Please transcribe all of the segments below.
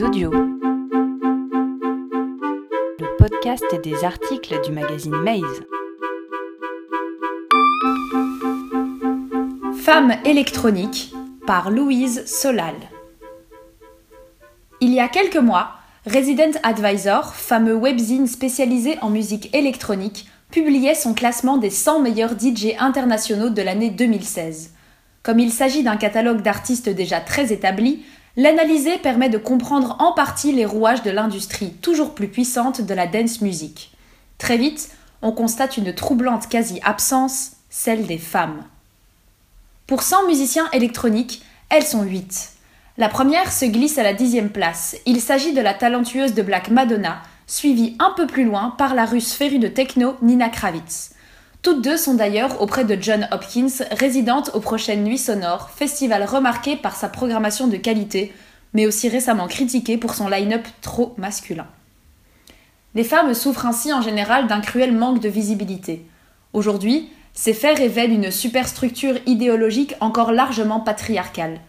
Audio. Le podcast des articles du magazine Maze. Femme électronique par Louise Solal. Il y a quelques mois, Resident Advisor, fameux webzine spécialisé en musique électronique, publiait son classement des 100 meilleurs DJ internationaux de l'année 2016. Comme il s'agit d'un catalogue d'artistes déjà très établis, l'analyser permet de comprendre en partie les rouages de l'industrie toujours plus puissante de la dance music. Très vite, on constate une troublante quasi-absence, celle des femmes. Pour 100 musiciens électroniques, elles sont 8. La première se glisse à la dixième place. Il s'agit de la talentueuse de Black Madonna, suivie un peu plus loin par la russe férue de techno Nina Kravitz. Toutes deux sont d'ailleurs auprès de John Hopkins, résidente aux prochaines Nuits Sonores, festival remarqué par sa programmation de qualité, mais aussi récemment critiqué pour son line-up trop masculin. Les femmes souffrent ainsi en général d'un cruel manque de visibilité. Aujourd'hui, ces faits révèlent une superstructure idéologique encore largement patriarcale.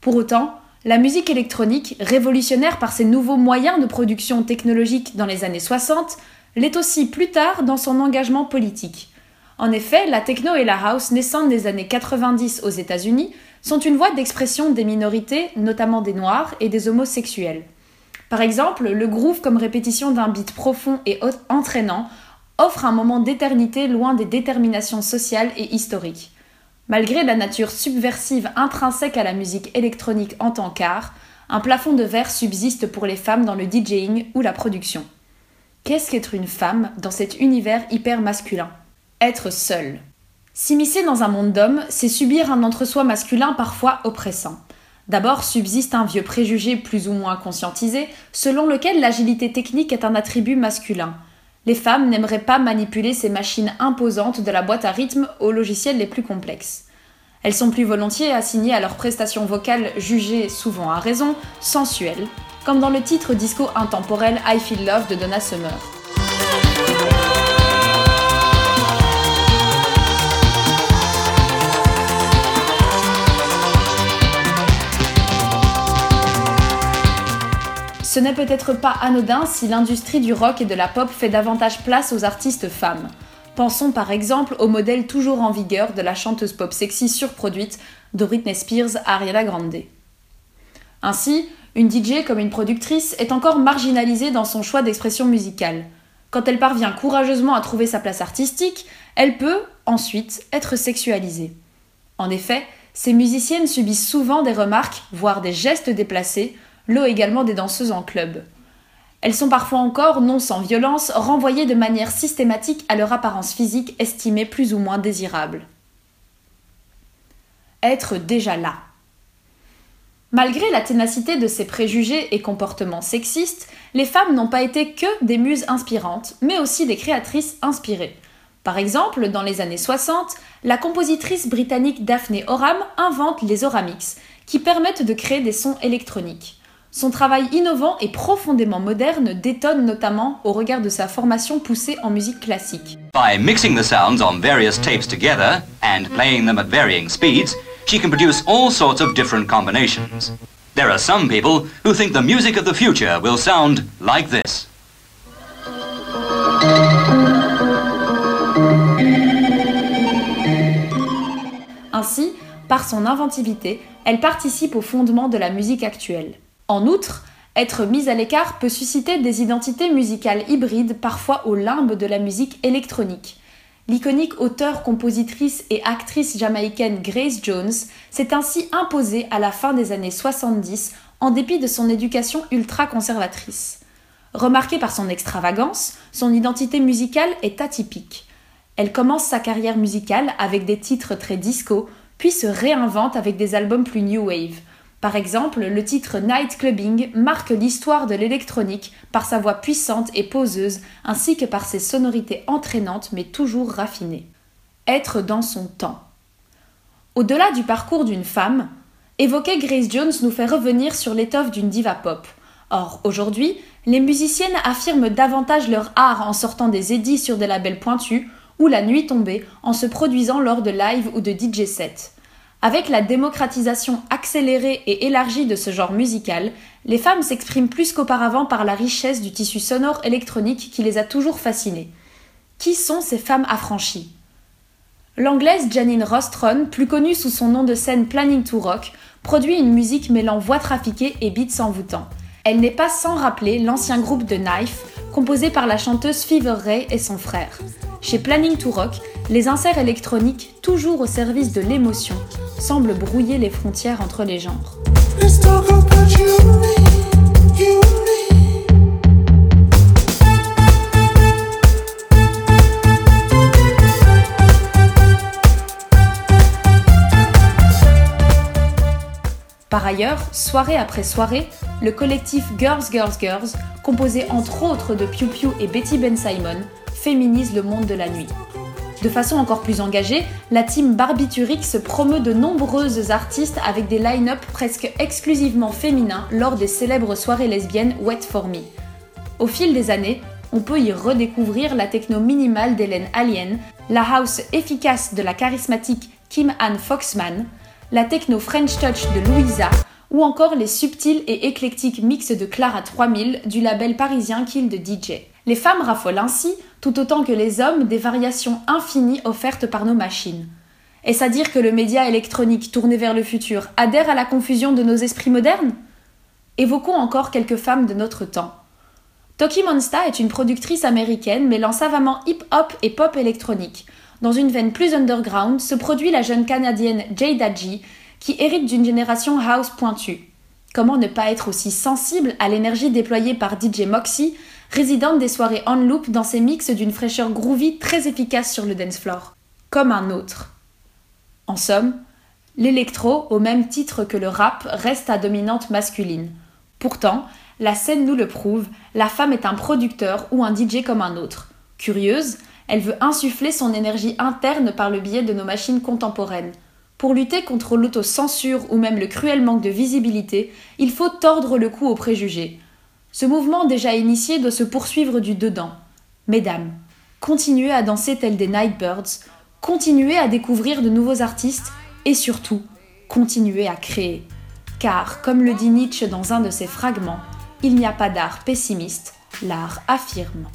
Pour autant, la musique électronique, révolutionnaire par ses nouveaux moyens de production technologique dans les années 60, l'est aussi plus tard dans son engagement politique. En effet, la techno et la house naissantes des années 90 aux États-Unis sont une voie d'expression des minorités, notamment des noirs et des homosexuels. Par exemple, le groove comme répétition d'un beat profond et entraînant offre un moment d'éternité loin des déterminations sociales et historiques. Malgré la nature subversive intrinsèque à la musique électronique en tant qu'art, un plafond de verre subsiste pour les femmes dans le DJing ou la production. Qu'est-ce qu'être une femme dans cet univers hyper masculin? Être seul. S'immiscer dans un monde d'hommes, c'est subir un entre-soi masculin parfois oppressant. D'abord subsiste un vieux préjugé plus ou moins conscientisé, selon lequel l'agilité technique est un attribut masculin. Les femmes n'aimeraient pas manipuler ces machines imposantes de la boîte à rythme aux logiciels les plus complexes. Elles sont plus volontiers assignées à leurs prestations vocales jugées, souvent à raison, sensuelles, comme dans le titre disco intemporel I Feel Love de Donna Summer. Ce n'est peut-être pas anodin si l'industrie du rock et de la pop fait davantage place aux artistes femmes. Pensons par exemple au modèle toujours en vigueur de la chanteuse pop sexy surproduite de Britney Spears Ariana Grande. Ainsi, une DJ comme une productrice est encore marginalisée dans son choix d'expression musicale. Quand elle parvient courageusement à trouver sa place artistique, elle peut, ensuite, être sexualisée. En effet, ces musiciennes subissent souvent des remarques, voire des gestes déplacés, l'eau également des danseuses en club. Elles sont parfois encore, non sans violence, renvoyées de manière systématique à leur apparence physique estimée plus ou moins désirable. Être déjà là. Malgré la ténacité de ces préjugés et comportements sexistes, les femmes n'ont pas été que des muses inspirantes, mais aussi des créatrices inspirées. Par exemple, dans les années 60, la compositrice britannique Daphne Oram invente les Oramix, qui permettent de créer des sons électroniques. Son travail innovant et profondément moderne détonne notamment au regard de sa formation poussée en musique classique. By mixing the sounds on various tapes together and playing them at varying speeds, she can produce all sorts of different combinations. There are some people who think the music of the future will sound like this. Ainsi, par son inventivité, elle participe au fondement de la musique actuelle. En outre, être mise à l'écart peut susciter des identités musicales hybrides, parfois au limbe de la musique électronique. L'iconique auteure, compositrice et actrice jamaïcaine Grace Jones s'est ainsi imposée à la fin des années 70 en dépit de son éducation ultra conservatrice. Remarquée par son extravagance, son identité musicale est atypique. Elle commence sa carrière musicale avec des titres très disco, puis se réinvente avec des albums plus new wave. Par exemple, le titre Night Clubbing marque l'histoire de l'électronique par sa voix puissante et poseuse, ainsi que par ses sonorités entraînantes mais toujours raffinées. Être dans son temps. Au-delà du parcours d'une femme, évoquer Grace Jones nous fait revenir sur l'étoffe d'une diva pop. Or, aujourd'hui, les musiciennes affirment davantage leur art en sortant des édits sur des labels pointus ou la nuit tombée en se produisant lors de live ou de DJ sets. Avec la démocratisation accélérée et élargie de ce genre musical, les femmes s'expriment plus qu'auparavant par la richesse du tissu sonore électronique qui les a toujours fascinées. Qui sont ces femmes affranchies? L'anglaise Janine Rostron, plus connue sous son nom de scène Planning to Rock, produit une musique mêlant voix trafiquée et beats envoûtants. Elle n'est pas sans rappeler l'ancien groupe de Knife, composé par la chanteuse Fever Ray et son frère. Chez Planning to Rock, les inserts électroniques, toujours au service de l'émotion, semblent brouiller les frontières entre les genres. Par ailleurs, soirée après soirée, le collectif Girls Girls Girls, composé entre autres de Piu Piu et Betty Ben Simon, féminise le monde de la nuit. De façon encore plus engagée, la team Barbiturique promeut de nombreuses artistes avec des line-up presque exclusivement féminins lors des célèbres soirées lesbiennes Wet For Me. Au fil des années, on peut y redécouvrir la techno minimale d'Hélène Alien, la house efficace de la charismatique Kim Ann Foxman, la techno French Touch de Louisa ou encore les subtils et éclectiques mix de Clara 3000 du label parisien Kill de DJ. Les femmes raffolent ainsi, tout autant que les hommes, des variations infinies offertes par nos machines. Est-ce à dire que le média électronique tourné vers le futur adhère à la confusion de nos esprits modernes? Évoquons encore quelques femmes de notre temps. Toki Monsta est une productrice américaine mêlant savamment hip-hop et pop électronique. Dans une veine plus underground se produit la jeune canadienne Jada G, qui hérite d'une génération house pointue. Comment ne pas être aussi sensible à l'énergie déployée par DJ Moxie, résidente des soirées on loop dans ses mix d'une fraîcheur groovy très efficace sur le dance floor Comme un autre. En somme, l'électro, au même titre que le rap, reste à dominante masculine. Pourtant, la scène nous le prouve, la femme est un producteur ou un DJ comme un autre. Curieuse, elle veut insuffler son énergie interne par le biais de nos machines contemporaines. Pour lutter contre l'autocensure ou même le cruel manque de visibilité, il faut tordre le cou aux préjugés. Ce mouvement déjà initié doit se poursuivre du dedans. Mesdames, continuez à danser tels des Nightbirds, continuez à découvrir de nouveaux artistes et surtout, continuez à créer. Car, comme le dit Nietzsche dans un de ses fragments, il n'y a pas d'art pessimiste, l'art affirme.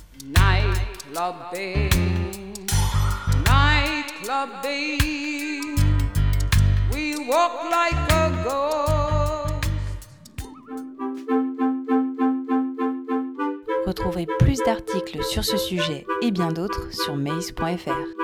Plus d'articles sur ce sujet et bien d'autres sur maze.fr.